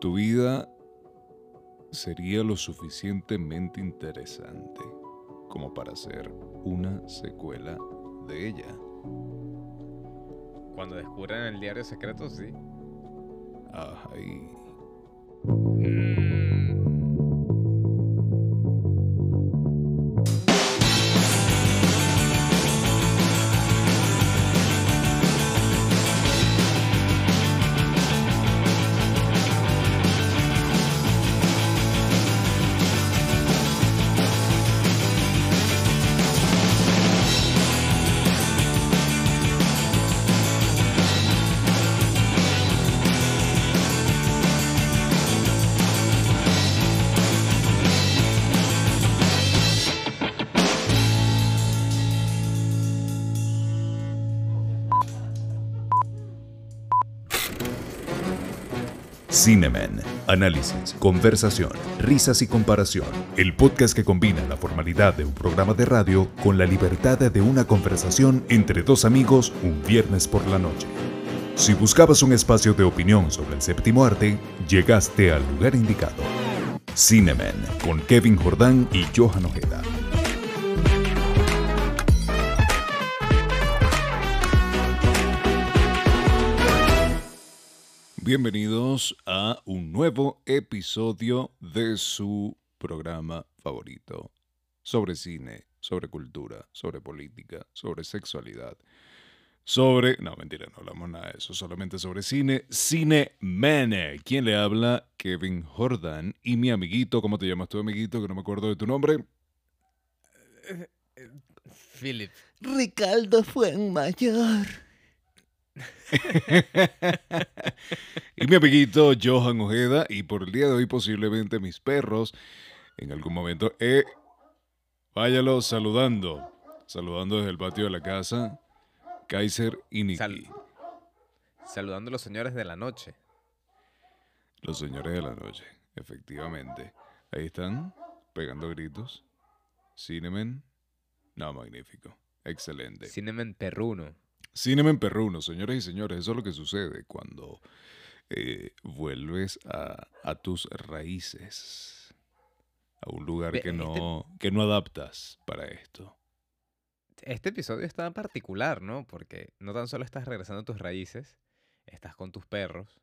tu vida sería lo suficientemente interesante como para hacer una secuela de ella. Cuando descubran el diario secreto, sí. Ay. Cinemen. Análisis, conversación, risas y comparación. El podcast que combina la formalidad de un programa de radio con la libertad de una conversación entre dos amigos un viernes por la noche. Si buscabas un espacio de opinión sobre el séptimo arte, llegaste al lugar indicado. Cinemen con Kevin Jordán y Johan Ojeda. Bienvenidos a un nuevo episodio de su programa favorito sobre cine, sobre cultura, sobre política, sobre sexualidad, sobre... No, mentira, no hablamos nada de eso, solamente sobre cine. Cine Mene. ¿Quién le habla? Kevin Jordan y mi amiguito, ¿cómo te llamas tu amiguito? Que no me acuerdo de tu nombre. Philip. Ricardo Fuenmayor. Y mi amiguito Johan Ojeda. Y por el día de hoy, posiblemente mis perros, en algún momento, eh, váyalo saludando. Saludando desde el patio de la casa. Kaiser y Nicky. Sal- Saludando a los señores de la noche. Los señores de la noche, efectivamente. Ahí están, pegando gritos. Cinemen. No, magnífico. Excelente. Cinemen Perruno. Cinemen perruno, señores y señores. Eso es lo que sucede cuando eh, vuelves a, a tus raíces. A un lugar Ve, que este- no, que no adaptas para esto. Este episodio está particular, ¿no? Porque no tan solo estás regresando a tus raíces, estás con tus perros,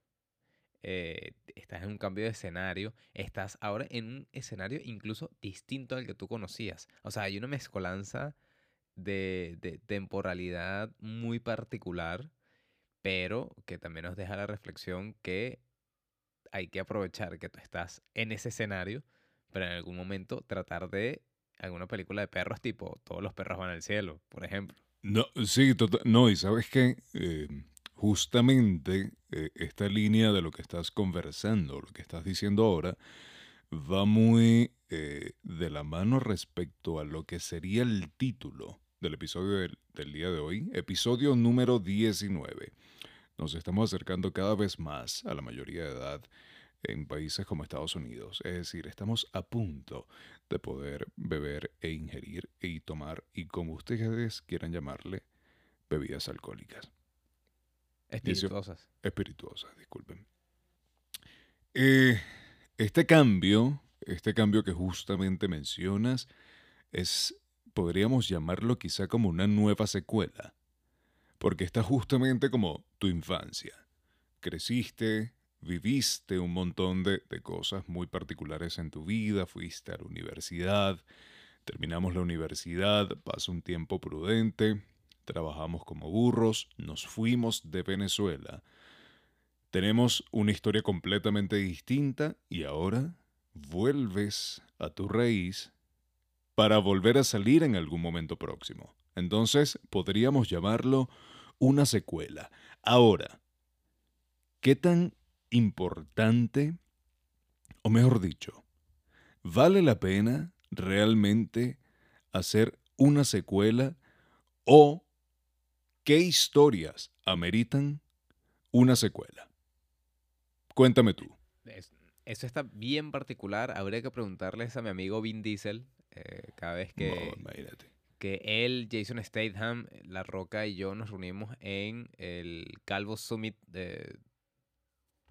eh, estás en un cambio de escenario, estás ahora en un escenario incluso distinto al que tú conocías. O sea, hay una mezcolanza de, de temporalidad muy particular, pero que también nos deja la reflexión que hay que aprovechar que tú estás en ese escenario, pero en algún momento tratar de alguna película de perros tipo Todos los perros van al cielo, por ejemplo. No, sí, tota- no, y sabes que justamente eh, esta línea de lo que estás conversando, lo que estás diciendo ahora, va muy eh, de la mano respecto a lo que sería el título del episodio del, del día de hoy, episodio número 19. Nos estamos acercando cada vez más a la mayoría de edad en países como Estados Unidos. Es decir, estamos a punto de poder beber e ingerir y tomar, y como ustedes quieran llamarle, bebidas alcohólicas. Espirituosas. Espirituosas, disculpen. Eh, este cambio, este cambio que justamente mencionas, es, podríamos llamarlo quizá como una nueva secuela, porque está justamente como tu infancia. Creciste, viviste un montón de, de cosas muy particulares en tu vida, fuiste a la universidad, terminamos la universidad, pasa un tiempo prudente, trabajamos como burros, nos fuimos de Venezuela. Tenemos una historia completamente distinta y ahora vuelves a tu raíz para volver a salir en algún momento próximo. Entonces podríamos llamarlo una secuela. Ahora, ¿qué tan importante, o mejor dicho, vale la pena realmente hacer una secuela o qué historias ameritan una secuela? Cuéntame tú. Es- eso está bien particular. Habría que preguntarles a mi amigo Vin Diesel eh, cada vez que, que él, Jason Statham, La Roca y yo nos reunimos en el Calvo Summit de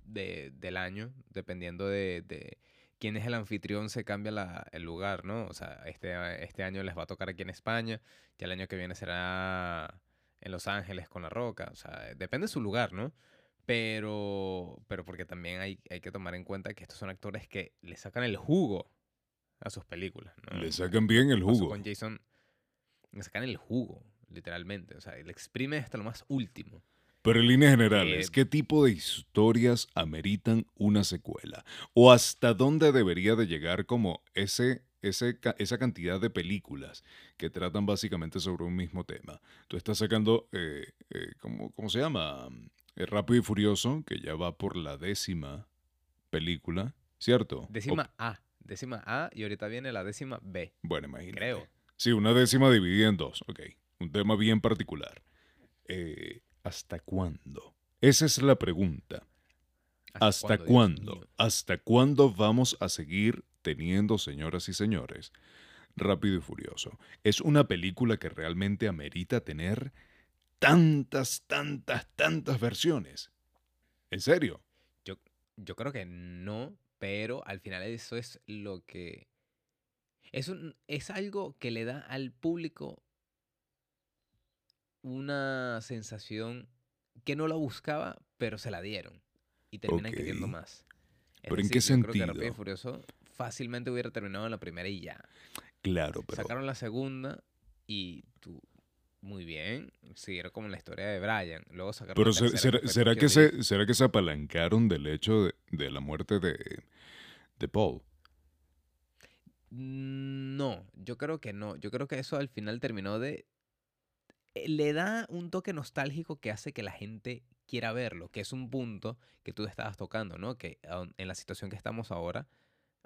de- del año, dependiendo de, de quién es el anfitrión, se cambia la- el lugar, ¿no? O sea, este, este año les va a tocar aquí en España, ya el año que viene será en Los Ángeles con La Roca, o sea, depende de su lugar, ¿no? Pero, pero porque también hay, hay que tomar en cuenta que estos son actores que le sacan el jugo a sus películas, ¿no? Le sacan bien el jugo. Con Jason, le sacan el jugo, literalmente. O sea, le exprime hasta lo más último. Pero en líneas generales, Eh, ¿qué tipo de historias ameritan una secuela? ¿O hasta dónde debería de llegar como ese, ese, esa cantidad de películas que tratan básicamente sobre un mismo tema? Tú estás sacando, eh, eh, ¿cómo, cómo se llama? Eh, Rápido y Furioso, que ya va por la décima película, ¿cierto? O- Décima A. Décima A y ahorita viene la décima B. bueno, imagínate. Creo. Sí, una décima dividida en dos, ok. Un tema bien particular. Eh, ¿Hasta cuándo? Esa es la pregunta. ¿Hasta cuándo? mío? ¿Hasta cuándo vamos a seguir teniendo, señoras y señores, Rápido y Furioso? Es una película que realmente amerita tener tantas, tantas, tantas versiones. ¿En serio? Yo creo que no, pero al final eso es lo que... Es, un, es algo que le da al público una sensación que no la buscaba, pero se la dieron. Y terminan queriendo más. Es ¿Pero en qué yo creo que Rápido y sentido? Furioso fácilmente hubiera terminado en la primera y ya. Claro, pero... Sacaron la segunda y tú, muy bien, siguieron como la historia de Brian. Luego sacaron Pero la tercera, será, fue será que se, ¿será que se apalancaron del hecho de, de la muerte de, de Paul? Mm, No, yo creo que no. Yo creo que eso al final terminó de... eh, Le da un toque nostálgico que hace que la gente quiera verlo, que es un punto que tú estabas tocando, ¿no? Que aun- en la situación que estamos ahora,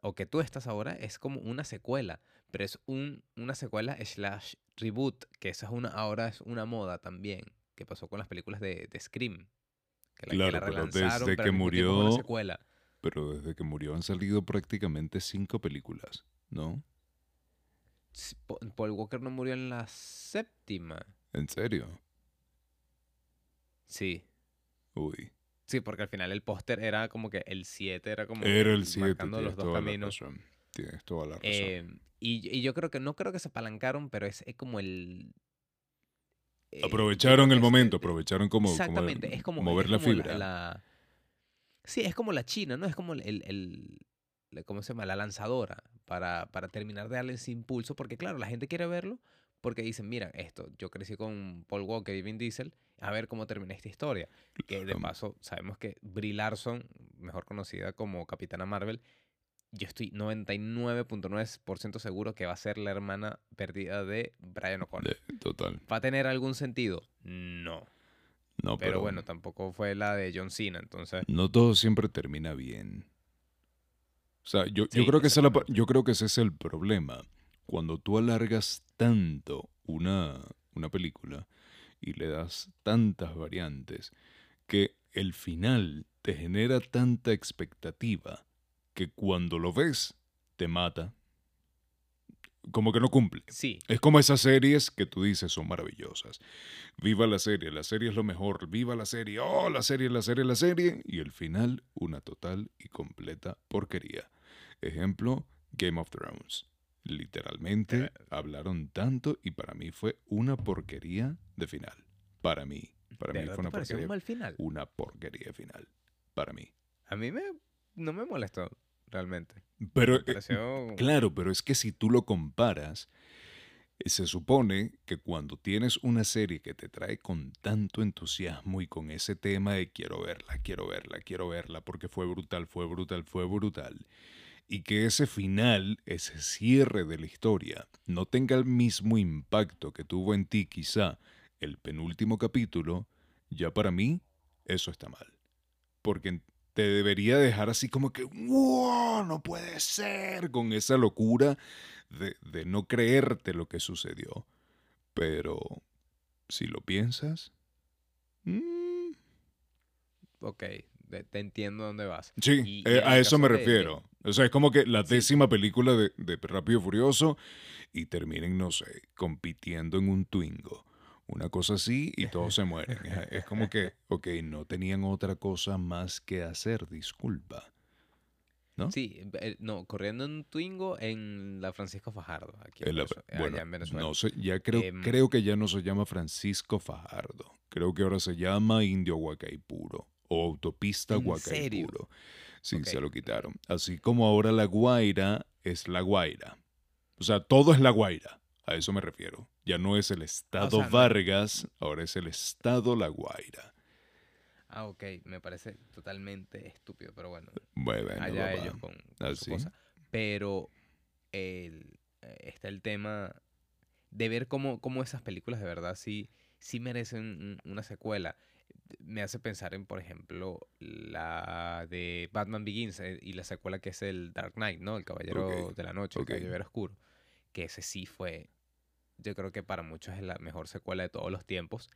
o que tú estás ahora, es como una secuela, pero es un, una secuela slash reboot, que esa es una, ahora es una moda también, que pasó con las películas de, de Scream. Que la, que Claro, la pero desde pero que una murió- secuela. Pero desde que murió han salido prácticamente cinco películas, ¿no? Paul Walker no murió en la séptima. ¿En serio? Sí. Uy. Sí, porque al final el póster era como que el 7 era como Era el 7, marcando los dos la caminos. Tienes toda la razón. Eh, y, y yo creo que no creo que se apalancaron, pero es, es como el. eh, aprovecharon el es momento, aprovecharon como, como Exactamente, es como mover es la fibra. la- sí, es como la China, ¿no? Es como el, el, ¿cómo se llama? La lanzadora para, para terminar de darle ese impulso, porque claro, la gente quiere verlo porque dicen, mira, esto, yo crecí con Paul Walker y Vin Diesel, a ver cómo termina esta historia. Que de paso, sabemos que Brie Larson, mejor conocida como Capitana Marvel, yo estoy 99.9% seguro que va a ser la hermana perdida de Brian O'Connor. Total. ¿Va a tener algún sentido? No. No, Pero, pero, bueno, tampoco fue la de John Cena, entonces... no todo siempre termina bien. O sea, yo, yo creo que ese es la yo creo que ese es el problema. Cuando tú alargas tanto una, una película y le das tantas variantes que el final te genera tanta expectativa que cuando lo ves te mata. Como que no cumple. Sí, Es como esas series que tú dices son maravillosas. Viva la serie, la serie es lo mejor, viva la serie, oh, la serie, la serie, la serie, y el final una total y completa porquería. Ejemplo, Game of Thrones. Literalmente Eh. hablaron tanto y para mí fue una porquería de final. Para mí, para ¿de mí fue una porquería, un mal final? una porquería de final. Para mí. A mí me, no me molestó, realmente. Pero eh. Claro, pero es que si tú lo comparas, eh, se supone que cuando tienes una serie que te trae con tanto entusiasmo y con ese tema de quiero verla, quiero verla, quiero verla, porque fue brutal, fue brutal, fue brutal, y que ese final, ese cierre de la historia, no tenga el mismo impacto que tuvo en ti quizá el penúltimo capítulo, ya para mí eso está mal. Porque te debería dejar así como que, ¡wow! No puede ser, con esa locura de, de no creerte lo que sucedió. Pero, si lo piensas, mm, Ok, te entiendo dónde vas. sí, Y- eh, a eso me de- refiero. O sea, es como que la Sí. décima película de, de Rápido y Furioso y terminen, no sé, compitiendo en un Twingo. Una cosa así y todos se mueren. Es, como que, ok, no tenían otra cosa más que hacer, disculpa. ¿No? Sí, eh, no, corriendo en un Twingo en la Francisco Fajardo, aquí En la- Venezuela- bueno, en Venezuela. no sé, ya creo, Em, creo que ya no se llama Francisco Fajardo. Creo que ahora se llama Indio Huacaipuro o Autopista ¿En serio? Huacaipuro. Sí, se lo quitaron. Así como ahora La Guaira es La Guaira. O sea, todo es La Guaira. A eso me refiero. Ya no es el Estado sea, no- Vargas, ahora es el Estado La Guaira. Ah, ok, me parece totalmente estúpido, pero bueno, Bueno, allá papá. ellos con, con ¿Ah, su sí? cosa. Pero el- eh, está el tema de ver cómo, cómo esas películas de verdad sí, sí merecen un- una secuela. Me hace pensar en, por ejemplo, la de Batman Begins eh, y la secuela que es el Dark Knight, ¿no? El Caballero de la Noche, ok. el Caballero Oscuro. Que ese sí fue, yo creo que para muchos es la mejor secuela de todos los tiempos.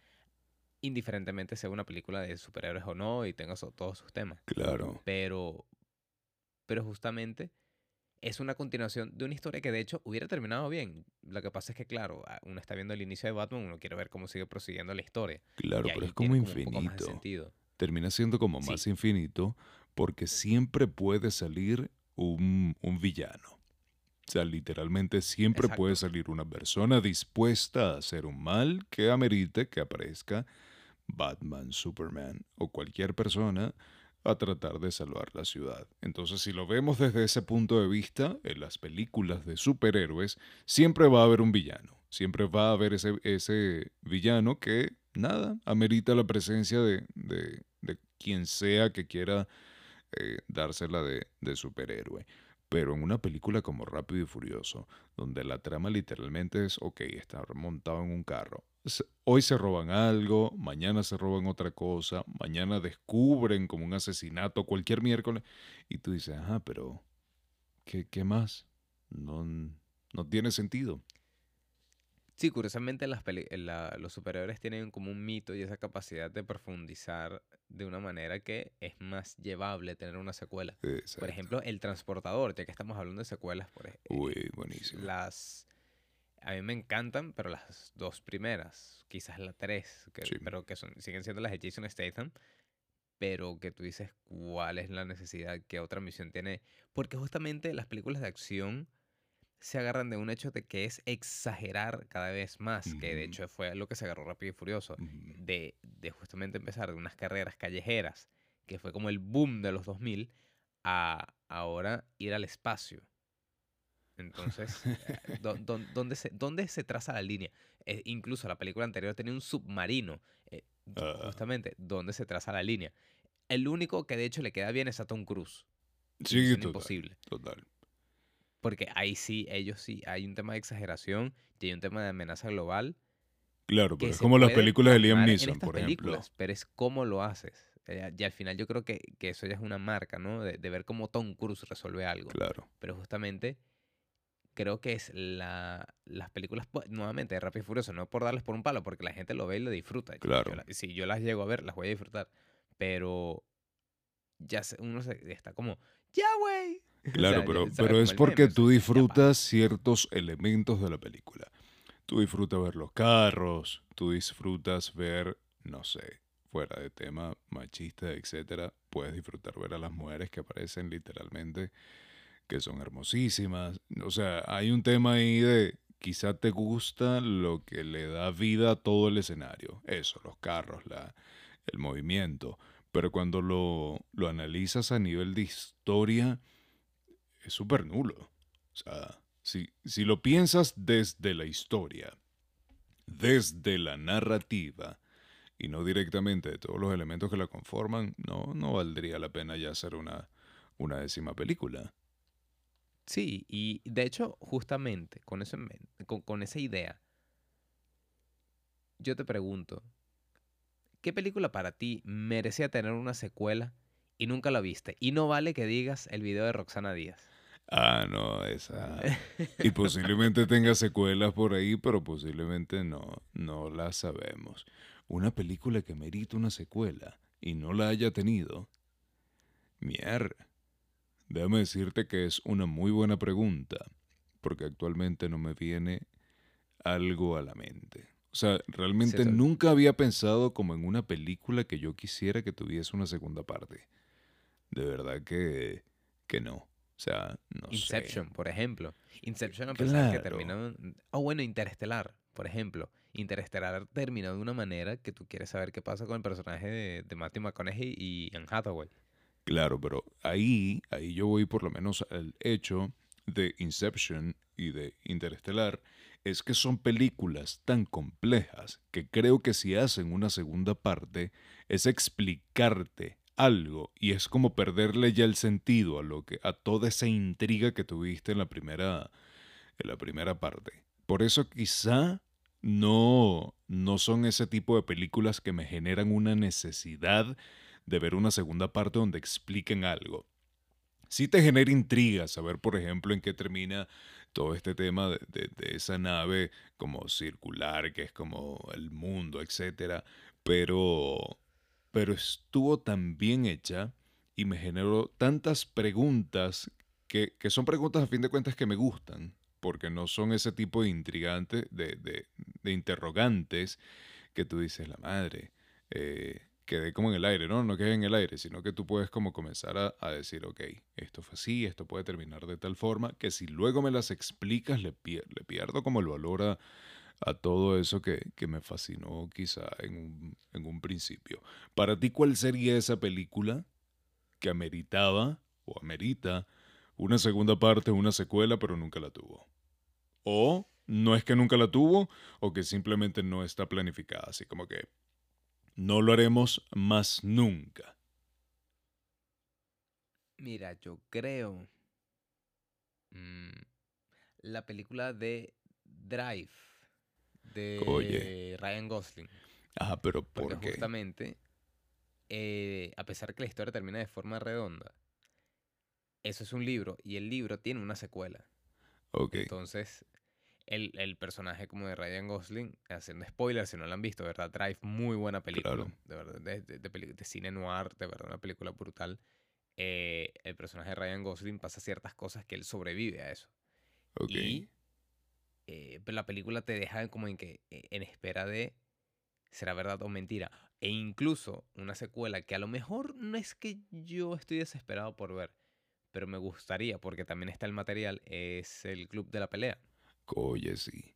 Indiferentemente sea una película de superhéroes o no y tenga so- todos sus temas Claro. pero pero justamente es una continuación de una historia que de hecho hubiera terminado bien. Lo que pasa es que claro, a- uno está viendo el inicio de Batman, uno quiere ver cómo sigue prosiguiendo la historia. Claro, pero es como infinito. termina siendo como Sí. más infinito porque siempre puede salir un, un villano. O sea, literalmente siempre puede salir una persona dispuesta a hacer un mal que amerite que aparezca Batman, Superman o cualquier persona a tratar de salvar la ciudad. Entonces, si lo vemos desde ese punto de vista, en las películas de superhéroes, siempre va a haber un villano. Siempre va a haber ese, ese villano que, nada, amerita la presencia de, de- de quien sea que quiera eh, dársela de, de superhéroe. Pero en una película como Rápido y Furioso, donde la trama literalmente es, ok, estar montado en un carro. Hoy se roban algo, mañana se roban otra cosa, mañana descubren como un asesinato cualquier miércoles. Y tú dices, ajá, pero ¿qué, qué más? No, no tiene sentido. Sí, curiosamente las peli- eh, la- los superhéroes tienen como un mito y esa capacidad de profundizar de una manera que es más llevable tener una secuela. Por ejemplo, El Transportador, ya que estamos hablando de secuelas, por ej- eh, Uy, buenísimo. las a mí me encantan, pero las dos primeras, quizás la tres, que- Sí. pero que son, siguen siendo las de Jason Statham, pero que tú dices cuál es la necesidad, qué otra misión tiene, porque justamente las películas de acción se agarran de un hecho de que es exagerar cada vez más, que de hecho fue lo que se agarró Rápido y Furioso, de, de justamente empezar de unas carreras callejeras, que fue como el boom de los 2000, a ahora ir al espacio. Entonces, eh, ¿dó- dó- ¿dónde, se, ¿dónde se traza la línea? Eh, incluso la película anterior tenía un submarino. eh, Ah. justamente, ¿dónde se traza la línea? El único que de hecho le queda bien es a Tom Cruise. Sí, total, Imposible. total. Porque ahí sí, ellos sí, hay un tema de exaggeración y hay un tema de amenaza global. Claro, pero es se como las películas de Liam Neeson, por ejemplo. Pero es cómo lo haces. Eh, y al final yo creo que, que eso ya es una marca, ¿no? De, de ver cómo Tom Cruise resuelve algo. Claro. pero justamente creo que es la, las películas, pues, nuevamente, de Rápido y Furioso, no por darles por un palo, porque la gente lo ve y lo disfruta. Yo- yo Claro. la- si yo las llego a ver, las voy a disfrutar, pero ya se- uno se, está como, ya, güey. O Claro, sea, pero, pero es porque tú disfrutas ciertos elementos de la película. Tú disfrutas ver los carros, tú disfrutas ver, no sé, fuera de tema machista, etcétera, puedes disfrutar ver a las mujeres que aparecen literalmente, que son hermosísimas. O sea, hay un tema ahí de quizá te gusta lo que le da vida a todo el escenario. Eso, los carros, la, el movimiento. Pero cuando lo, lo analizas a nivel de historia, es súper nulo. O sea, si, si lo piensas desde la historia, desde la narrativa, y no directamente de todos los elementos que la conforman, no, no valdría la pena ya hacer una, una décima película. Sí, y de hecho, justamente con, eso en men- con, con esa idea, yo te pregunto, ¿qué película para ti merecía tener una secuela y nunca la viste? Y no vale que digas el video de Roxana Díaz. Ah, no, esa. Y posiblemente tenga secuelas por ahí, pero posiblemente no, no la sabemos. Una película que merita una secuela y no la haya tenido. Mier. Déjame decirte que es una muy buena pregunta, porque actualmente no me viene algo a la mente. O sea, realmente Sí, nunca había pensado como en una película que yo quisiera que tuviese una segunda parte. De verdad que, que no. O sea, no sé. Inception, por ejemplo. Inception, a pesar que Claro. terminó. O bueno, Interestelar, por ejemplo. Interestelar terminó de una manera que tú quieres saber qué pasa con el personaje de, de Matthew McConaughey y Anne Hathaway. Claro, pero ahí, ahí yo voy por lo menos al hecho de Inception y de Interestelar, es que son películas tan complejas que creo que si hacen una segunda parte es explicarte algo y es como perderle ya el sentido a lo que a toda esa intriga que tuviste en la primera en la primera parte. Por eso quizá no no son ese tipo de películas que me generan una necesidad de ver una segunda parte donde expliquen algo. Sí te genera intriga saber, por ejemplo, en qué termina todo este tema de, de- de esa nave como circular, que es como el mundo, etcétera, pero, pero estuvo tan bien hecha y me generó tantas preguntas que, que son preguntas a fin de cuentas que me gustan, porque no son ese tipo de intrigantes, de, de- interrogantes que tú dices, la madre, eh, quedé como en el aire, ¿no? No quedé en el aire, sino que tú puedes como comenzar a, a decir, ok, esto fue así, esto puede terminar de tal forma, que si luego me las explicas, le, pier- le pierdo como el valor a, a todo eso que, que me fascinó quizá en un, en un principio. Para ti, ¿cuál sería esa película que ameritaba o amerita una segunda parte, una secuela, pero nunca la tuvo? O no es que nunca la tuvo, o que simplemente no está planificada, así como que no lo haremos más nunca. Mira, yo creo. mm, la película de Drive de Oye. Ryan Gosling. Ah, pero ¿por Porque qué? justamente, eh, a pesar que la historia termina de forma redonda, eso es un libro y el libro tiene una secuela. Ok, Entonces, el, el personaje como de Ryan Gosling, haciendo spoilers si no lo han visto, ¿verdad? Drive, muy buena película. Claro. De verdad, de, de- de de cine noir, de verdad, una película brutal. Eh, el personaje de Ryan Gosling pasa ciertas cosas que él sobrevive a eso. ok. Y eh, pero la película te deja como en que eh, en espera de será verdad o mentira. E incluso una secuela que a lo mejor no es que yo estoy desesperado por ver, pero me gustaría porque también está el material, es el Club de la Pelea. Oye, sí.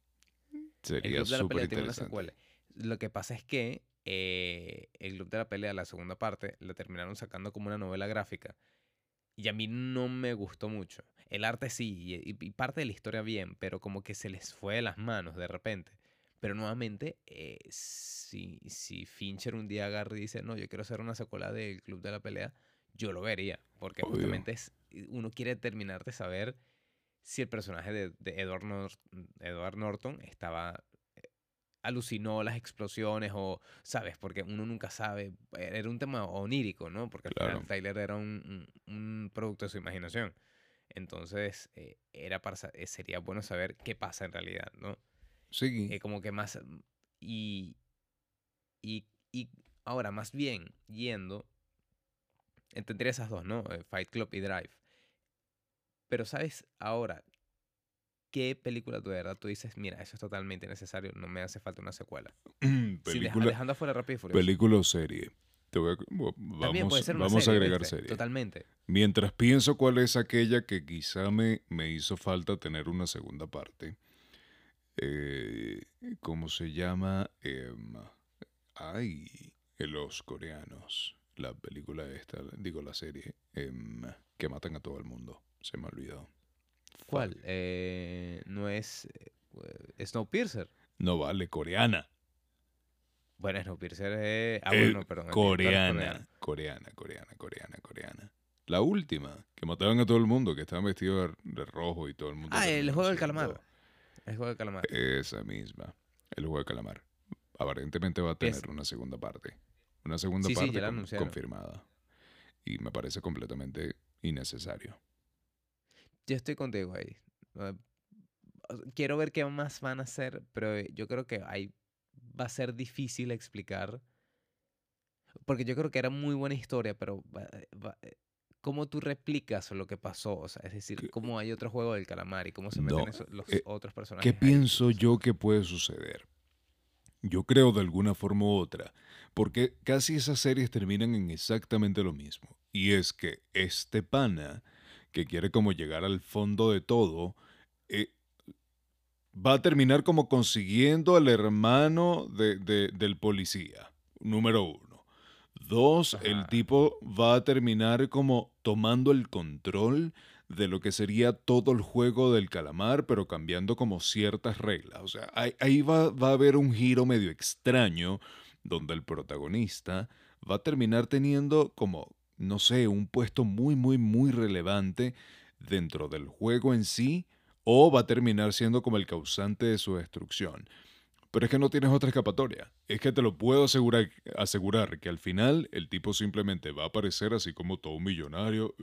Sería súper interesante. secuela. Lo que pasa es que eh, el Club de la Pelea, la segunda parte, la terminaron sacando como una novela gráfica. Y a mí no me gustó mucho. El arte sí, y, parte de la historia bien, pero como que se les fue de las manos de repente. Pero nuevamente, eh, si, si Fincher un día agarra y dice, no, yo quiero hacer una secuela del Club de la Pelea, yo lo vería. Porque Obvio. justamente es, uno quiere terminar de saber si el personaje de, de Edward, Nor- Edward Norton estaba eh, alucinó las explosiones o, ¿sabes? Porque uno nunca sabe. Era un tema onírico, ¿no? Porque al Claro. final Tyler era un, un- un producto de su imaginación. Entonces, eh, era para, eh, sería bueno saber qué pasa en realidad, ¿no? Sí, Eh, como que más... mm, Y, y, y ahora, más bien, yendo, entendería esas dos, ¿no? Eh, Fight Club y Drive. Pero, ¿sabes? Ahora, ¿qué película tú de verdad tú dices, mira, eso es totalmente necesario, no me hace falta una secuela? Película, dejando afuera Rápido y Furioso. película o serie. Te voy a- vo- También puede vamos ser una vamos serie, a agregar ¿viste? serie. Totalmente. Mientras pienso cuál es aquella que quizá me, me hizo falta tener una segunda parte. Eh, ¿Cómo se llama? Em, ay, los coreanos. La película esta, digo la serie, em, que matan a todo el mundo. Se me ha olvidado. ¿Cuál? Eh, no es eh, Snowpiercer. No vale, coreana. Bueno, Snowpiercer es... Ah, Eh, bueno, perdón. coreana, coreana, coreana, coreana, coreana. La última, que mataban a todo el mundo, que estaban vestidos de, rojo y todo el mundo. Ah, el juego del calamar. El juego del calamar. Esa misma, el juego de calamar. Aparentemente va a tener Es- una segunda parte. Una segunda Sí, sí, parte ya la con- anunciaron. confirmada. Y me parece completamente innecesario. Yo estoy contigo ahí. Eh, Quiero ver qué más van a hacer, pero eh, yo creo que ahí va a ser difícil explicar. Porque yo creo que era muy buena historia, pero va- va- eh, ¿cómo tú replicas lo que pasó? O sea, es decir, ¿cómo hay otro juego del calamar y cómo se meten No, los eh, otros personajes? ¿Qué ahí? pienso yo que puede suceder? Yo creo de alguna forma u otra, porque casi esas series terminan en exactamente lo mismo. Y es que este pana, que quiere como llegar al fondo de todo, eh, va a terminar como consiguiendo al hermano de- de- del policía, número uno. Dos, el tipo va a terminar como tomando el control de lo que sería todo el juego del calamar, pero cambiando como ciertas reglas. O sea, ahí, ahí va, va a haber un giro medio extraño donde el protagonista va a terminar teniendo como, no sé, un puesto muy, muy, muy relevante dentro del juego en sí, o va a terminar siendo como el causante de su destrucción. Pero es que no tienes otra escapatoria. Es que te lo puedo asegurar, asegurar que al final el tipo simplemente va a aparecer así como todo un millonario,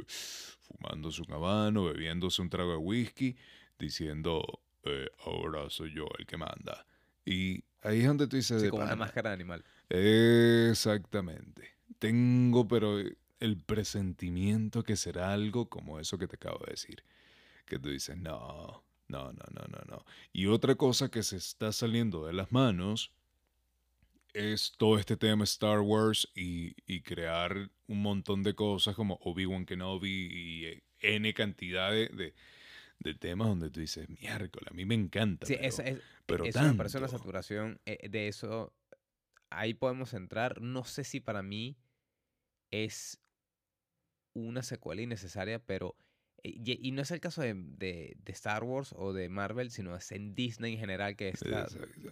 fumándose un habano, bebiéndose un trago de whisky, diciendo, eh, ahora soy yo el que manda. Y ahí es donde tú dices, Sí, con una máscara de animal. Exactamente. Tengo, pero eh, el presentimiento que será algo como eso que te acabo de decir. Que tú dices, no, no, no, no, no, no. Y otra cosa que se está saliendo de las manos es todo este tema Star Wars y, y crear un montón de cosas como Obi-Wan Kenobi y eh, N cantidad de, de- de temas donde tú dices, miércoles, a mí me encanta. Sí, pero, eso, es, pero eso me parece una tanto". saturación eh, de eso. Ahí podemos entrar. No sé si para mí es una secuela innecesaria, pero... eh, Y, y no es el caso de, de- de Star Wars o de Marvel, sino es en Disney en general que, está,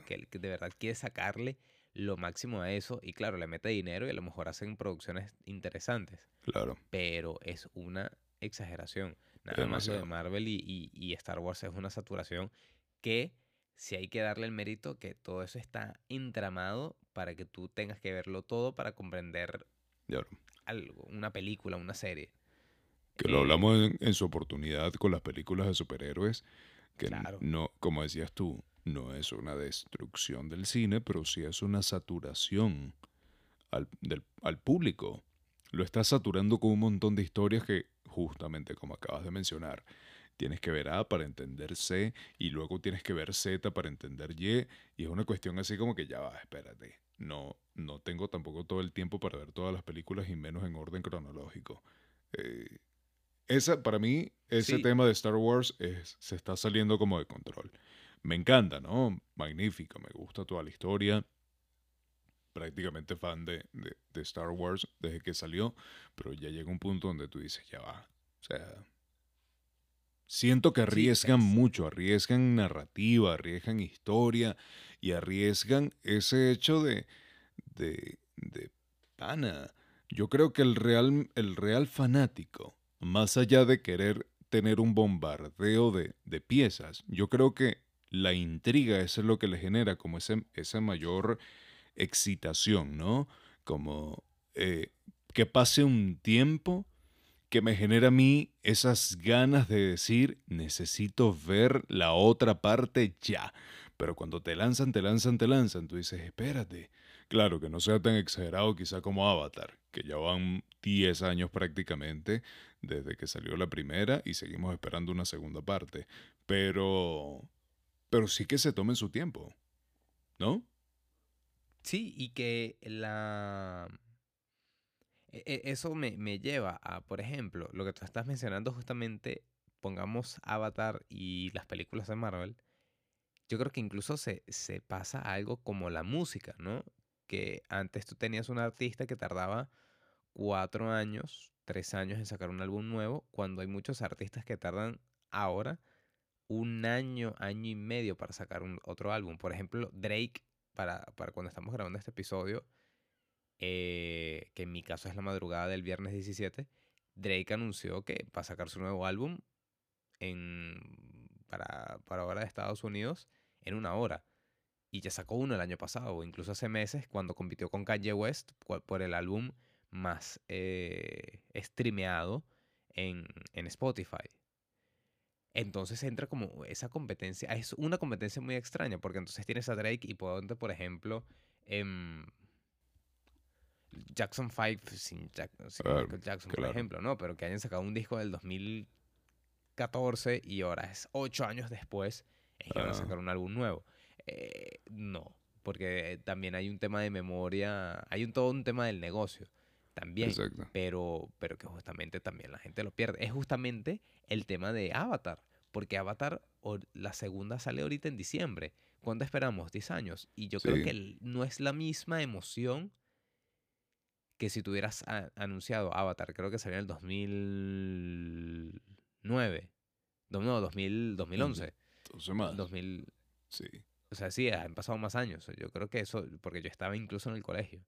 que, que de verdad quiere sacarle lo máximo a eso. Y claro, le mete dinero y a lo mejor hacen producciones interesantes. Claro. Pero es una exageración. Nada más lo de Demasiado. Marvel y, y- y Star Wars es una saturación que si hay que darle el mérito que todo eso está entramado para que tú tengas que verlo todo para comprender Algo, una película, una serie. Que lo Eh, hablamos en, en su oportunidad con las películas de superhéroes, que Claro. no, como decías tú, no es una destrucción del cine, pero sí es una saturación al, del- al público. Lo está saturando con un montón de historias que, justamente como acabas de mencionar, tienes que ver A para entender C y luego tienes que ver Z para entender Y y es una cuestión así como que ya va, espérate. No, no tengo tampoco todo el tiempo para ver todas las películas y menos en orden cronológico. Eh, esa, para mí, ese Sí. tema de Star Wars es- se está saliendo como de control. Me encanta, ¿no? Magnífico, me gusta toda la historia. Prácticamente fan de, de- de Star Wars desde que salió, pero ya llega un punto donde tú dices, ya va. O sea, siento que arriesgan es- mucho, arriesgan narrativa, arriesgan historia y arriesgan ese hecho de, de, de pana. Yo creo que el real, el real fanático, más allá de querer tener un bombardeo de, de piezas, yo creo que la intriga eso es lo que le genera como ese, esa mayor excitación, ¿no? Como eh, que pase un tiempo que me genera a mí esas ganas de decir, necesito ver la otra parte ya. Pero cuando te lanzan, te lanzan, te lanzan, tú dices, espérate. Claro, que no sea tan exagerado quizá como Avatar, que ya van 10 años prácticamente desde que salió la primera y seguimos esperando una segunda parte. Pero, pero sí que se tomen su tiempo, ¿no? Sí, y que la... e- e- Eso me, me lleva a, por ejemplo, lo que tú estás mencionando justamente, pongamos Avatar y las películas de Marvel, yo creo que incluso se, se pasa algo como la música, ¿no? Que antes tú tenías un artista que tardaba cuatro años, tres años en sacar un álbum nuevo, cuando hay muchos artistas que tardan ahora un año, año y medio para sacar un, otro álbum. Por ejemplo, Drake, para, para cuando estamos grabando este episodio, eh, que en mi caso es la madrugada del viernes 17, Drake anunció que va a sacar su nuevo álbum en, para, para ahora de Estados Unidos en una hora. Y ya sacó uno el año pasado, o incluso hace meses, cuando compitió con Kanye West por, el álbum más eh, streameado en, en Spotify. Entonces entra como esa competencia, es una competencia muy extraña, porque entonces tienes a Drake y ponte, por ejemplo, em, Jackson 5 sin, Jack- sin Claro, Michael Jackson, por ejemplo, ¿no? Pero que hayan sacado un disco del 2014 y ahora es ocho años después, es que van a Ah. sacar un álbum nuevo. Eh, no, porque también hay un tema de memoria, hay un todo un tema del negocio también, Exacto. pero, pero que justamente también la gente lo pierde. Es justamente el tema de Avatar, porque Avatar, la segunda sale ahorita en diciembre. ¿Cuándo esperamos? 10 años. Y yo creo que no es la misma emoción que si tuvieras anunciado Avatar, creo que salió en el 2009. Do- No, 2000, 2011. Entonces más. 2000, Sí. o sea, sí, han pasado más años. Yo creo que eso, porque yo estaba incluso en el colegio.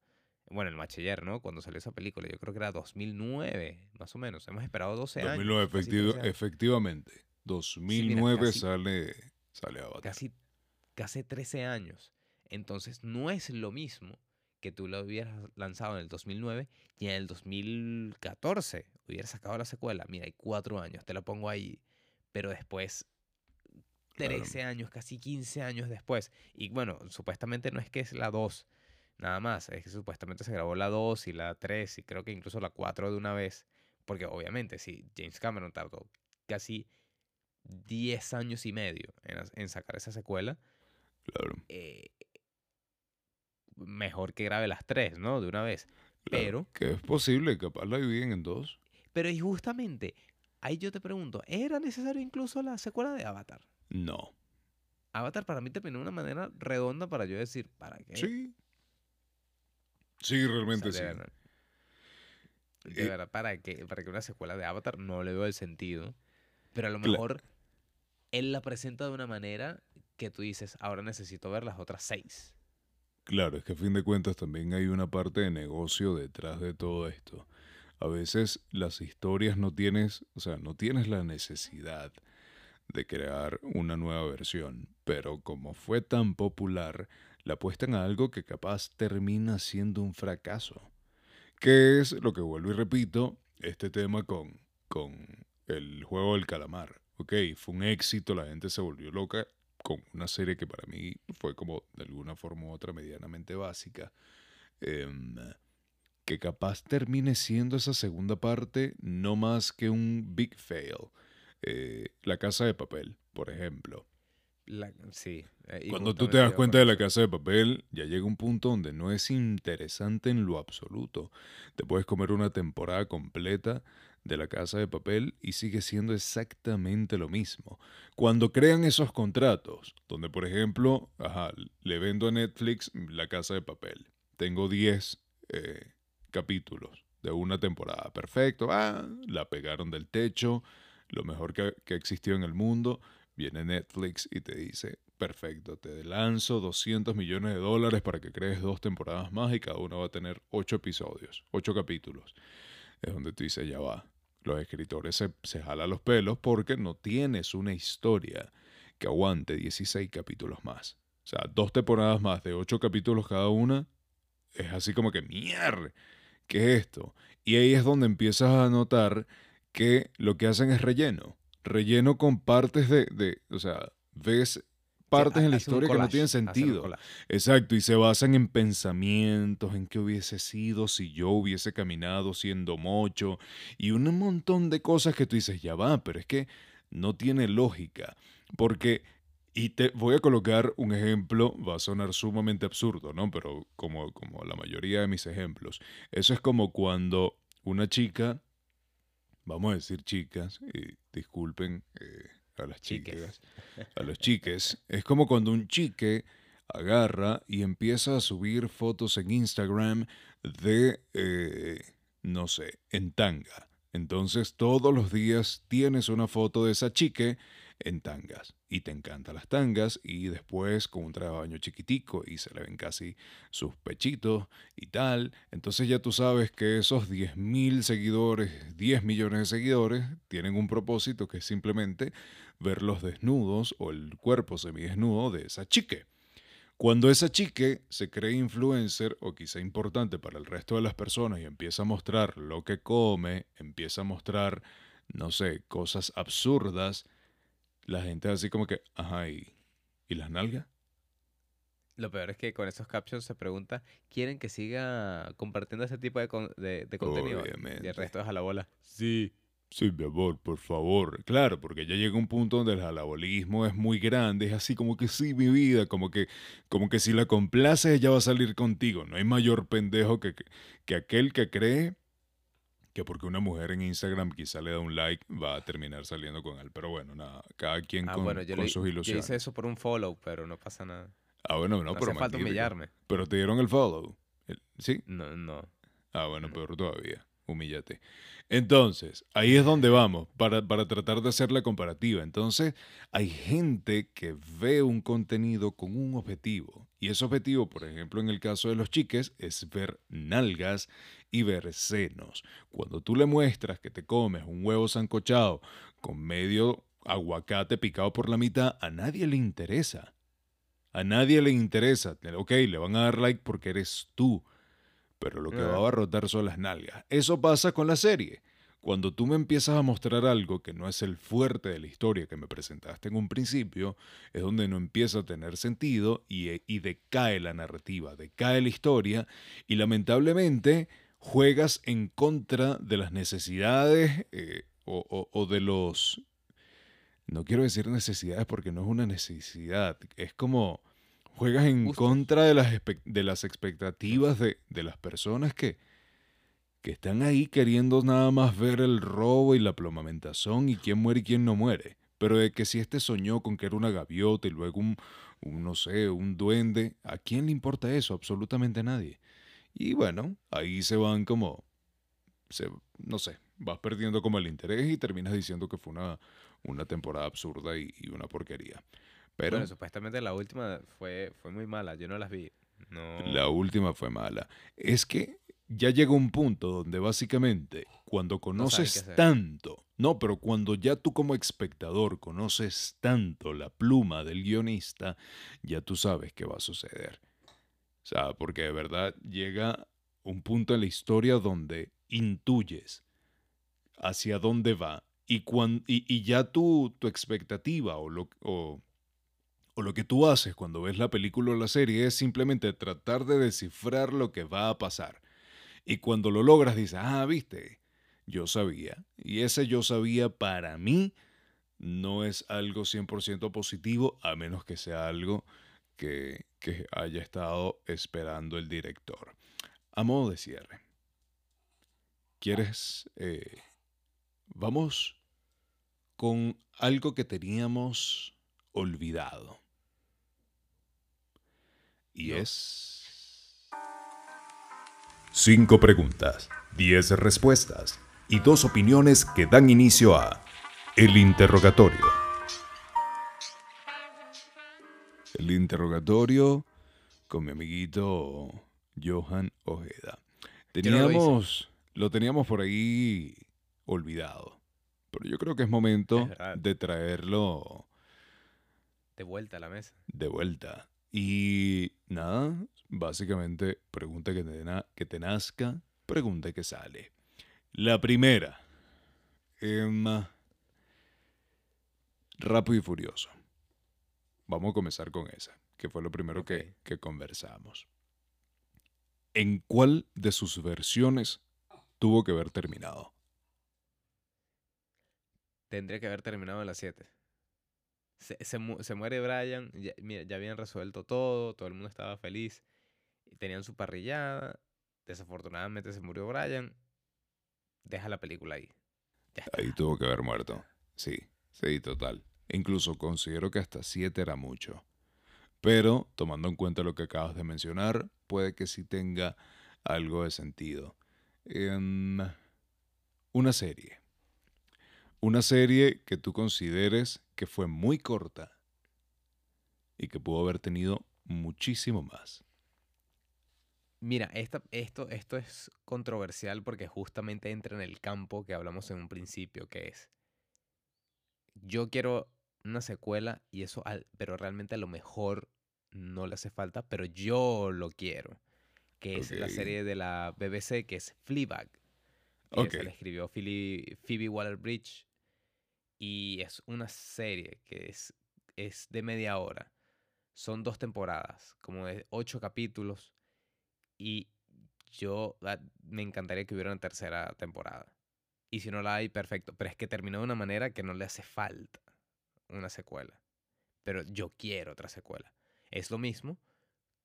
Bueno, en el bachiller, ¿no? Cuando salió esa película. Yo creo que era 2009, más o menos. Hemos esperado 12 años. 2009, casi efectivo- 13 años. efectivamente. 2009 casi- sale, sale Avatar. Casi, casi 13 años. Entonces, no es lo mismo que tú lo hubieras lanzado en el 2009 y en el 2014 hubieras sacado la secuela. Mira, hay cuatro años, te la pongo ahí. Pero después, Claro. 13 años, casi 15 años después. Y bueno, supuestamente no es que es la 2, nada más. Es que supuestamente se grabó la 2 y la 3 y creo que incluso la 4 de una vez. Porque obviamente, si James Cameron tardó casi 10 años y medio en sacar esa secuela, Claro. eh, mejor que grabe las 3, ¿no? De una vez. claro. Pero, Que es posible, capaz la dividen en dos. pero y justamente, ahí yo te pregunto, ¿era necesario incluso la secuela de Avatar? No. Avatar para mí terminó de una manera redonda para yo decir, ¿para qué? Sí. Sí, O sea, realmente sí. De Eh, verdad, ¿para qué? Para que una secuela de Avatar no le veo el sentido. Pero a lo mejor él la presenta de una manera que tú dices, ahora necesito ver las otras seis. Claro, es que a fin de cuentas también hay una parte de negocio detrás de todo esto. A veces las historias no tienes, o sea, no tienes la necesidad de crear una nueva versión, pero como fue tan popular, la apuestan a algo que capaz termina siendo un fracaso. Que es lo que vuelvo y repito, este tema con, con el juego del calamar. Ok, fue un éxito, la gente se volvió loca con una serie que para mí fue como de alguna forma u otra medianamente básica. em, que capaz termine siendo esa segunda parte no más que un big fail. Eh, la casa de papel, por ejemplo. La- sí. eh, Cuando tú te das cuenta de la casa de papel, ya llega un punto donde no es interesante en lo absoluto. Te puedes comer una temporada completa de la casa de papel y sigue siendo exactamente lo mismo. Cuando crean esos contratos, donde por ejemplo, ajá, le vendo a Netflix la casa de papel, tengo 10 eh, capítulos de una temporada, perfecto, ah, la pegaron del techo, lo mejor que, que existió en el mundo, viene Netflix y te dice, perfecto, te lanzo 200 millones de dólares para que crees dos temporadas más y cada una va a tener 8 episodios, 8 capítulos. Es donde tú dices, ya va, los escritores se, se jalan los pelos porque no tienes una historia que aguante 16 capítulos más. O sea, dos temporadas más de 8 capítulos cada una, es así como que, mierda, ¿qué es esto? Y ahí es donde empiezas a notar que lo que hacen es relleno. Relleno con partes de, de o sea, ves partes en la historia que no tienen sentido. Exacto, y se basan en pensamientos, en qué hubiese sido si yo hubiese caminado siendo mocho, y un montón de cosas que tú dices, ya va, pero es que no tiene lógica. Porque, y te voy a colocar un ejemplo, va a sonar sumamente absurdo, ¿no? Pero como, como la mayoría de mis ejemplos, eso es como cuando una chica, vamos a decir chicas, disculpen eh, a las Chiques. a los chiques, es como cuando un chique agarra y empieza a subir fotos en Instagram de, eh, no sé, en tanga. Entonces todos los días tienes una foto de esa chique en tangas y te encantan las tangas y después con un traje de baño chiquitico y se le ven casi sus pechitos y tal. Entonces ya tú sabes que esos 10.000 seguidores, 10 millones de seguidores tienen un propósito que es simplemente ver los desnudos o el cuerpo semidesnudo de esa chique. Cuando esa chique se cree influencer o quizá importante para el resto de las personas y empieza a mostrar lo que come, empieza a mostrar, no sé, cosas absurdas, la gente así como que, ajá, ¿y, ¿y las nalgas? Lo peor es que con esos captions se pregunta, ¿quieren que siga compartiendo ese tipo de, con- de, de contenido? Y Obviamente. el resto es a la bola. Sí. Sí, mi amor, por favor. Claro, porque ya llega un punto donde el jalabolismo es muy grande, es así como que sí, mi vida, como que, como que si la complaces ella va a salir contigo. No hay mayor pendejo que, que, que aquel que cree que porque una mujer en Instagram quizá le da un like va a terminar saliendo con él. Pero bueno, nada, cada quien Ah, con, bueno, yo, con le- sus yo ilusiones. hice eso por un follow, pero no pasa nada. Ah, bueno, no, No, pero hace falta humillarme. Pero te dieron el follow. ¿Sí? No, no. Ah, bueno, No. peor todavía. Humíllate. Entonces, ahí es donde vamos, para, para tratar de hacer la comparativa. Entonces, hay gente que ve un contenido con un objetivo. Y ese objetivo, por ejemplo, en el caso de los chiques, es ver nalgas y ver senos. Cuando tú le muestras que te comes un huevo sancochado con medio aguacate picado por la mitad, a nadie le interesa. A nadie le interesa. Ok, le van a dar like porque eres tú pero lo que va a abarrotar son las nalgas. Eso pasa con la serie. Cuando tú me empiezas a mostrar algo que no es el fuerte de la historia que me presentaste en un principio, es donde no empieza a tener sentido y, y decae la narrativa, decae la historia y lamentablemente juegas en contra de las necesidades eh, o, o- o de los... No quiero decir necesidades porque no es una necesidad, es como juegas en contra de las, de las expectativas de, de las personas que, que están ahí queriendo nada más ver el robo y la plomamentación y quién muere y quién no muere. Pero de que si este soñó con que era una gaviota y luego un, un, no sé, un duende, ¿a quién le importa eso? Absolutamente a nadie. Y bueno, ahí se van como, se, no sé, vas perdiendo como el interés y terminas diciendo que fue una, una temporada absurda y, y una porquería. Pero Bueno, supuestamente la última fue, fue muy mala. Yo no las vi. No. La última fue mala. Es que ya llega un punto donde básicamente cuando conoces tanto, no, pero cuando ya tú como espectador conoces tanto la pluma del guionista, ya tú sabes qué va a suceder. O sea, porque de verdad llega un punto en la historia donde intuyes hacia dónde va y, y, ya tu, tu expectativa o lo, o lo que tú haces cuando ves la película o la serie es simplemente tratar de descifrar lo que va a pasar. Y cuando lo logras dices, ah, viste, yo sabía. Y ese yo sabía para mí no es algo 100% positivo, a menos que sea algo que, que haya estado esperando el director. A modo de cierre, ¿quieres... eh, vamos con algo que teníamos olvidado. Y No. es... Cinco preguntas, 10 respuestas y dos opiniones que dan inicio a El interrogatorio. El interrogatorio con mi amiguito Johan Ojeda. Lo. Teníamos, lo teníamos por ahí olvidado. Pero yo creo que es momento Es de traerlo De vuelta a la mesa. de vuelta. Y nada, básicamente pregunta que te, que te nazca, pregunta que sale. La primera. Em, Rápido y Furioso. Vamos a comenzar con esa, que fue lo primero que, que conversamos. ¿En cuál de sus versiones tuvo que haber terminado? Tendría que haber terminado en las 7. Se, se mu- se muere Brian. Ya, mira, ya habían resuelto todo. Todo el mundo estaba feliz. Tenían su parrillada. Desafortunadamente se murió Brian. Deja la película ahí. Ya está. Ahí tuvo que haber muerto. Sí, sí, total. Incluso considero que hasta siete era mucho. Pero, tomando en cuenta lo que acabas de mencionar, puede que sí tenga algo de sentido. Em, una serie. Una serie que tú consideres que fue muy corta y que pudo haber tenido muchísimo más. Mira, esta, esto, esto es controversial porque justamente entra en el campo que hablamos en un principio, que es, yo quiero una secuela y eso, al- pero realmente a lo mejor no le hace falta, pero yo lo quiero, que es la serie de la BBC, que es Fleabag, que Ok. se la escribió Philly- Phoebe Waller-Bridge, y es una serie que es, es de media hora. Son dos temporadas, como de ocho capítulos. Y yo ah, me encantaría que hubiera una tercera temporada. Y si no la hay, perfecto. Pero es que terminó de una manera que no le hace falta una secuela. Pero yo quiero otra secuela. Es lo mismo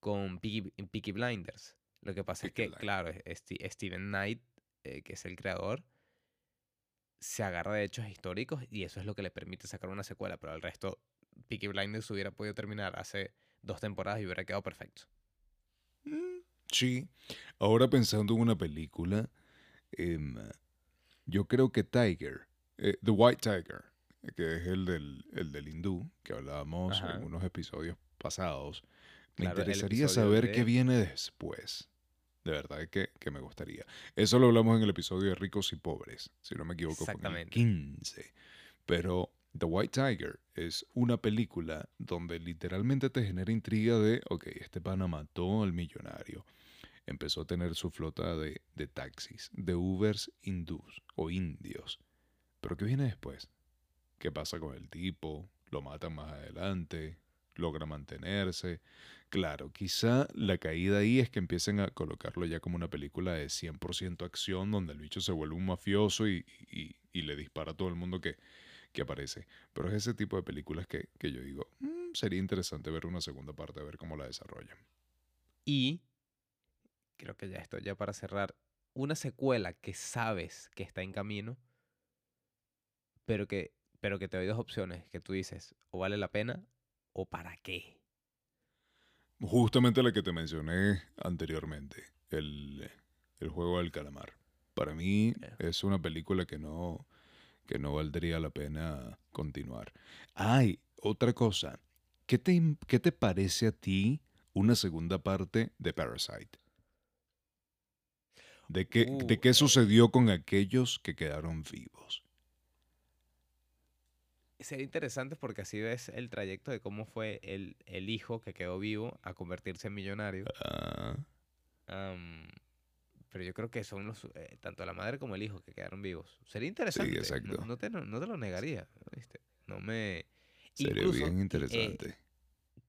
con Peaky, Peaky Blinders. Lo que pasa Peaky es que, claro, Sti- Steven Knight, eh, que es el creador, se agarra de hechos históricos y eso es lo que le permite sacar una secuela. Pero el resto, Peaky Blinders hubiera podido terminar hace dos temporadas y hubiera quedado perfecto. Mm, Sí. Ahora pensando en una película, em, yo creo que Tiger, eh, The White Tiger, que es el del, el del hindú, que hablábamos Ajá. en unos episodios pasados, me Claro, interesaría saber qué viene después. De verdad que, que me gustaría. Eso lo hablamos en el episodio de Ricos y Pobres, si no me equivoco, fue en el Exactamente. 15. Pero The White Tiger es una película donde literalmente te genera intriga de, ok, este pana mató al millonario. Empezó a tener su flota de, de taxis, de Ubers hindús o indios. Pero ¿qué viene después? ¿Qué pasa con el tipo? ¿Lo matan más adelante? ¿Logra mantenerse? Claro, quizá la caída ahí es que empiecen a colocarlo ya como una película de 100% acción donde el bicho se vuelve un mafioso y, le dispara a todo el mundo que, aparece. Pero es ese tipo de películas que, que yo digo, "Mm, sería interesante ver una segunda parte, a ver cómo la desarrollan. Y creo que ya esto, ya para cerrar, una secuela que sabes que está en camino, pero que, pero que te doy dos opciones, que tú dices, o vale la pena o para qué. Justamente la que te mencioné anteriormente, el, el juego del calamar. Para mí es una película que no, que no valdría la pena continuar. Ay, otra cosa. ¿Qué te, qué te parece a ti una segunda parte de Parasite? ¿De qué, de Uh, qué sucedió con aquellos que quedaron vivos? Sería interesante porque así ves el trayecto de cómo fue el, el hijo que quedó vivo a convertirse en millonario. Ah, pero yo creo que son los, eh, tanto la madre como el hijo que quedaron vivos. Sería interesante. no- exacto. No, te, no, no te lo negaría. ¿viste? No me... sería Incluso, bien eh, interesante.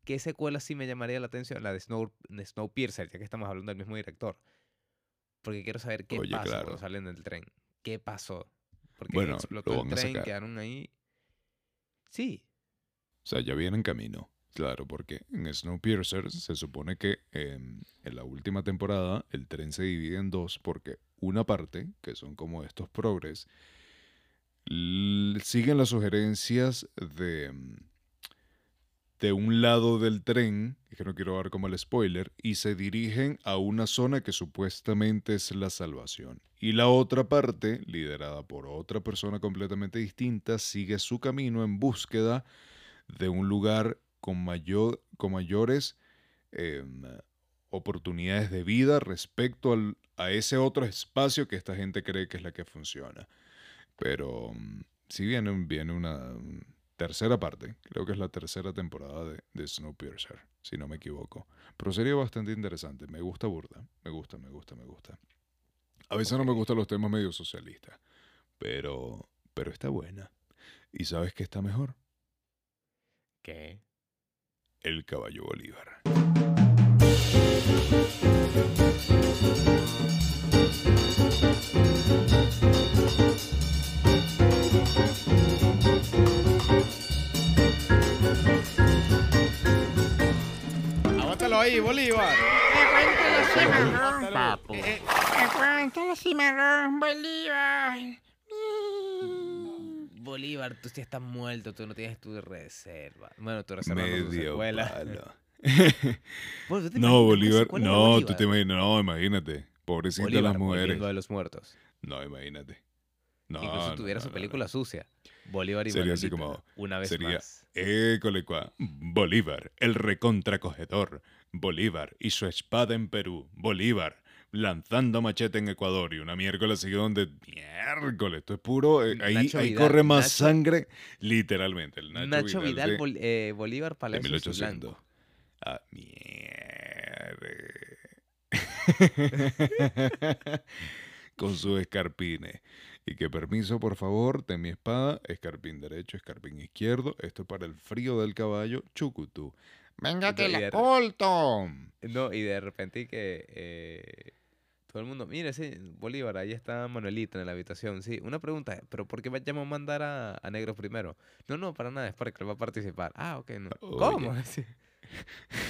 ¿Qué secuela sí me llamaría la atención? La de Snow, de Snowpiercer, ya que estamos hablando del mismo director. Porque quiero saber qué Oye, pasa claro. cuando salen del tren. ¿Qué pasó? Porque Bueno, explotó lo el a tren, sacar. quedaron ahí. Sí, O sea, ya viene en camino. Claro, porque en Snowpiercer se supone que em, en la última temporada el tren se divide en dos porque una parte, que son como estos progres, siguen las sugerencias de, em, de un lado del tren, que no quiero dar como el spoiler, y se dirigen a una zona que supuestamente es la salvación. Y la otra parte, liderada por otra persona completamente distinta, sigue su camino en búsqueda de un lugar con, mayor, con mayores em, oportunidades de vida respecto al- a ese otro espacio que esta gente cree que es la que funciona. Pero mm, si viene, viene una tercera parte, creo que es la tercera temporada de, de Snowpiercer, si no me equivoco. Pero sería bastante interesante, me gusta burda, me gusta, me gusta, me gusta. A veces no me gustan los temas medio socialistas, pero, pero está buena. ¿Y sabes qué está mejor? que El caballo Bolívar. Ahí, Bolívar. Aguanta la cimarrón, Papu. eh, aguanta la cimarrón, Bolívar. Bolívar, tú sí estás muerto, tú no tienes tu reserva. Bueno, tu reserva no, tu Medio secuela. palo. Bueno, ¿tú te No, Bolívar, no, tú te Bolívar? imaginas, no, imagínate. Pobrecitas Bolívar las mujeres. de los muertos. No, imagínate. No, Incluso no, tuviera no, su no, película no. sucia. Bolívar y Sería así como- una vez sería- más. École cuá. Bolívar, el recontracogedor. Bolívar y su espada en Perú. Bolívar, lanzando machete en Ecuador. Y una miércoles sigue donde. Miércoles, esto es puro. eh, ahí Nacho ahí corre más Nacho- sangre, literalmente. El Nacho, Nacho, Vidal, de- Bol- eh, Bolívar, de Palacio 1800. Blanco. Ah, mierda. Con sus escarpines. Y que permiso, por favor, ten mi espada, escarpín derecho, escarpín izquierdo. Esto es para el frío del caballo, chucutú. Venga que la corto. No, y de repente que... eh, Todo el mundo, mire, sí, Bolívar, ahí está Manuelita en la habitación. Sí, una pregunta, ¿pero por qué vayamos a mandar a, a Negro primero? No, no, para nada, es para que él va a participar. Ah, ok, no. ¿Cómo? Sí.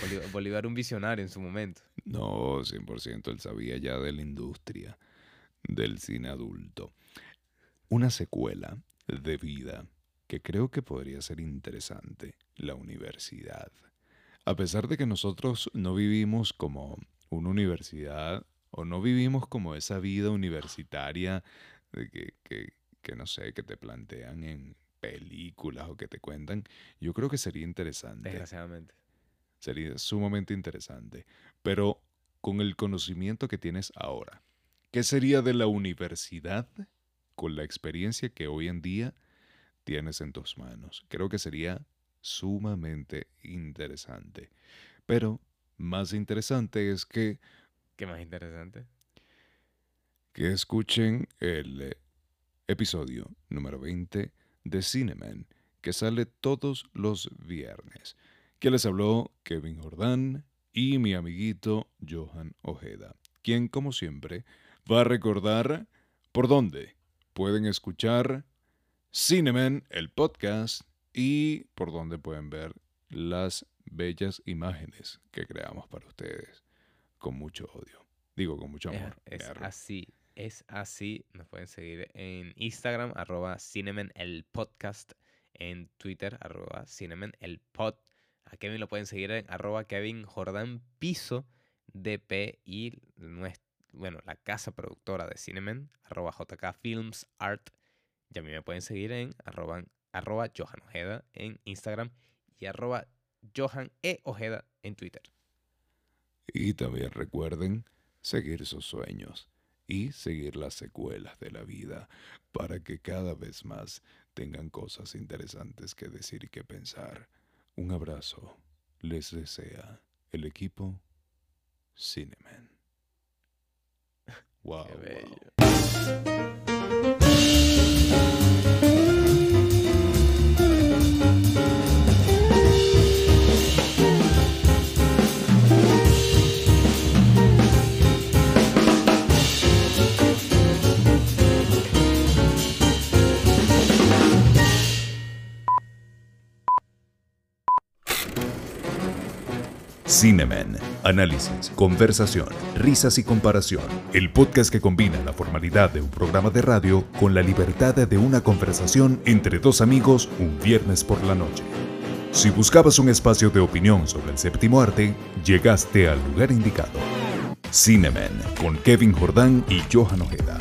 Bolívar, Bolívar un visionario en su momento. No, 100% él sabía ya de la industria del cine adulto. Una secuela de vida que creo que podría ser interesante, la universidad. A pesar de que nosotros no vivimos como una universidad o no vivimos como esa vida universitaria de que, que, que no sé, que te plantean en películas o que te cuentan, yo creo que sería interesante. Desgraciadamente. Sería sumamente interesante. Pero con el conocimiento que tienes ahora, ¿qué sería de la universidad con la experiencia que hoy en día tienes en tus manos? Creo que sería sumamente interesante. Pero más interesante es que, ¿Qué más interesante? que escuchen el episodio número 20 de Cineman, que sale todos los viernes. Que les habló Kevin Jordán y mi amiguito Johan Ojeda, quien como siempre va a recordar por dónde pueden escuchar Cineman, el podcast, y por dónde pueden ver las bellas imágenes que creamos para ustedes con mucho odio. Digo, con mucho amor. Es, así, es así. Nos pueden seguir en Instagram, arroba el podcast. En Twitter, arroba el pod. A Kevin lo pueden seguir en arroba Kevin Jordan Piso DP y nues- bueno, la casa productora de Cinemen, arroba JK Films Art. Y a mí me pueden seguir en arroba, arroba Johan Ojeda en Instagram y arroba Johan E. Ojeda en Twitter. Y también recuerden seguir sus sueños y seguir las secuelas de la vida para que cada vez más tengan cosas interesantes que decir y que pensar. Un abrazo les desea el equipo Cineman. Wow. Qué wow. Bello. Cinemen. Análisis, conversación, risas y comparación. El podcast que combina la formalidad de un programa de radio con la libertad de una conversación entre dos amigos un viernes por la noche. Si buscabas un espacio de opinión sobre el séptimo arte, llegaste al lugar indicado. Cinemen con Kevin Jordán y Johan Ojeda.